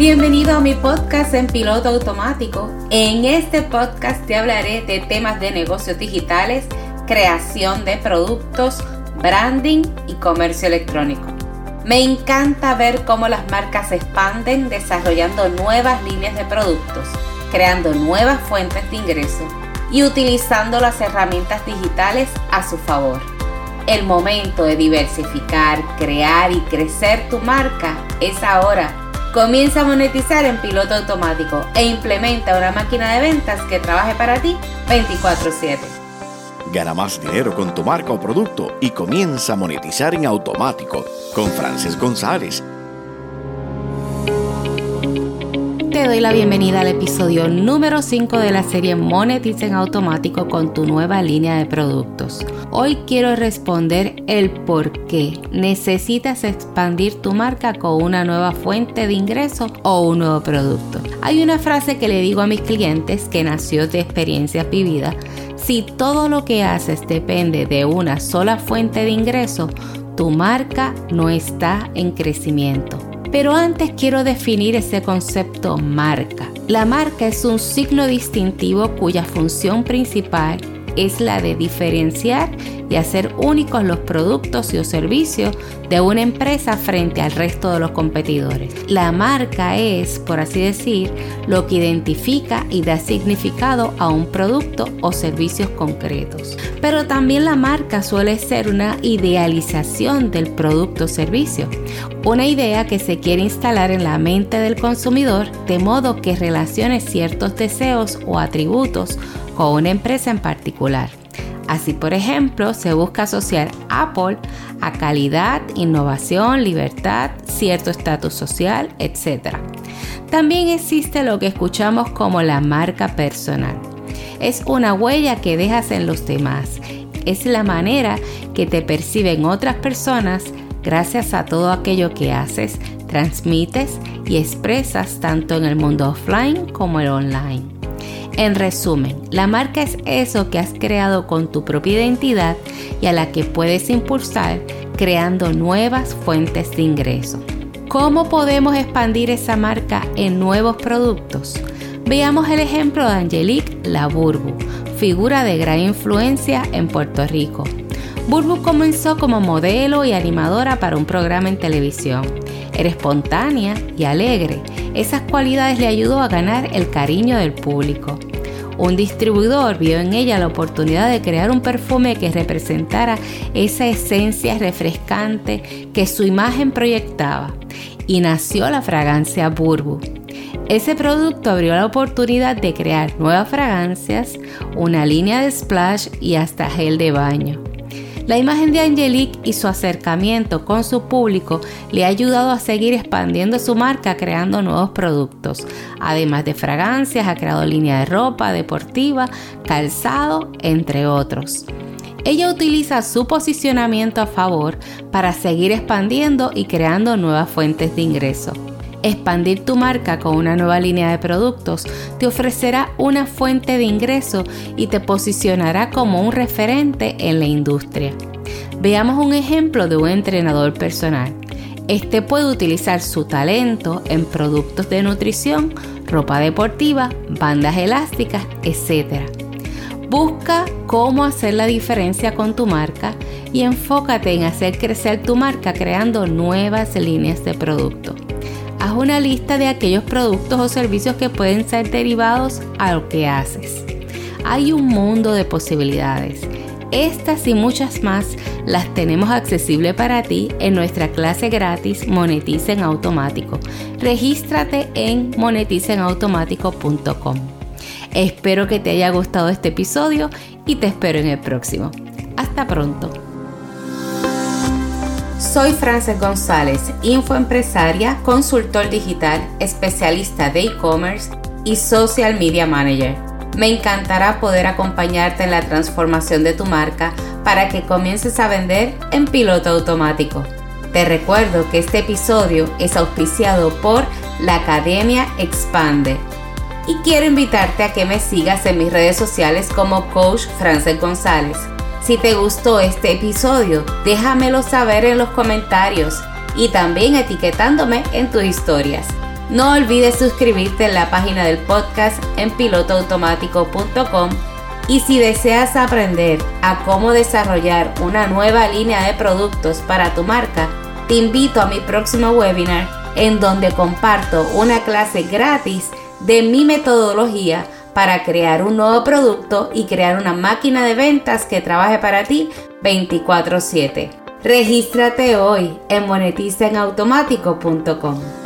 Bienvenido a mi podcast en piloto automático. En este podcast te hablaré de temas de negocios digitales, creación de productos, branding y comercio electrónico. Me encanta ver cómo las marcas se expanden desarrollando nuevas líneas de productos, creando nuevas fuentes de ingreso y utilizando las herramientas digitales a su favor. El momento de diversificar, crear y crecer tu marca es ahora Comienza a monetizar en piloto automático e implementa una máquina de ventas que trabaje para ti 24/7. Gana más dinero con tu marca o producto y comienza a monetizar en automático con Frances González te doy la bienvenida al episodio número 5 de la serie Monetiza en automático con tu nueva línea de productos. Hoy quiero responder el por qué necesitas expandir tu marca con una nueva fuente de ingreso o un nuevo producto. Hay una frase que le digo a mis clientes que nació de experiencias vividas. Si todo lo que haces depende de una sola fuente de ingreso, tu marca no está en crecimiento. Pero antes quiero definir ese concepto marca. La marca es un signo distintivo cuya función principal es la de diferenciar y hacer únicos los productos y o servicios de una empresa frente al resto de los competidores. La marca es, por así decir, lo que identifica y da significado a un producto o servicios concretos. Pero también la marca suele ser una idealización del producto o servicio, una idea que se quiere instalar en la mente del consumidor de modo que relacione ciertos deseos o atributos con una empresa en particular. Así, por ejemplo, se busca asociar Apple a calidad, innovación, libertad, cierto estatus social, etc. También existe lo que escuchamos como la marca personal. Es una huella que dejas en los demás. Es la manera que te perciben otras personas gracias a todo aquello que haces, transmites y expresas tanto en el mundo offline como el online. En resumen, la marca es eso que has creado con tu propia identidad y a la que puedes impulsar creando nuevas fuentes de ingreso. ¿Cómo podemos expandir esa marca en nuevos productos? Veamos el ejemplo de Angelique Laburbu, figura de gran influencia en Puerto Rico. Burbu comenzó como modelo y animadora para un programa en televisión. Era espontánea y alegre. Esas cualidades le ayudó a ganar el cariño del público. Un distribuidor vio en ella la oportunidad de crear un perfume que representara esa esencia refrescante que su imagen proyectaba y nació la fragancia Burbu. Ese producto abrió la oportunidad de crear nuevas fragancias, una línea de splash y hasta gel de baño. La imagen de Angelique y su acercamiento con su público le ha ayudado a seguir expandiendo su marca creando nuevos productos. Además de fragancias, ha creado línea de ropa deportiva, calzado, entre otros. Ella utiliza su posicionamiento a favor para seguir expandiendo y creando nuevas fuentes de ingreso. Expandir tu marca con una nueva línea de productos te ofrecerá una fuente de ingreso y te posicionará como un referente en la industria. Veamos un ejemplo de un entrenador personal. Este puede utilizar su talento en productos de nutrición, ropa deportiva, bandas elásticas, etc. Busca cómo hacer la diferencia con tu marca y enfócate en hacer crecer tu marca creando nuevas líneas de producto haz una lista de aquellos productos o servicios que pueden ser derivados a lo que haces. Hay un mundo de posibilidades. Estas y muchas más las tenemos accesible para ti en nuestra clase gratis Monetiza en Automático. Regístrate en moneticenautomático.com. Espero que te haya gustado este episodio y te espero en el próximo. Hasta pronto. Soy Frances González, infoempresaria, consultor digital, especialista de e-commerce y social media manager. Me encantará poder acompañarte en la transformación de tu marca para que comiences a vender en piloto automático. Te recuerdo que este episodio es auspiciado por la Academia Expande y quiero invitarte a que me sigas en mis redes sociales como Coach Frances González. Si te gustó este episodio, déjamelo saber en los comentarios y también etiquetándome en tus historias. No olvides suscribirte en la página del podcast en pilotoautomático.com y si deseas aprender a cómo desarrollar una nueva línea de productos para tu marca, te invito a mi próximo webinar en donde comparto una clase gratis de mi metodología para crear un nuevo producto y crear una máquina de ventas que trabaje para ti 24/7. Regístrate hoy en monetizaenautomático.com.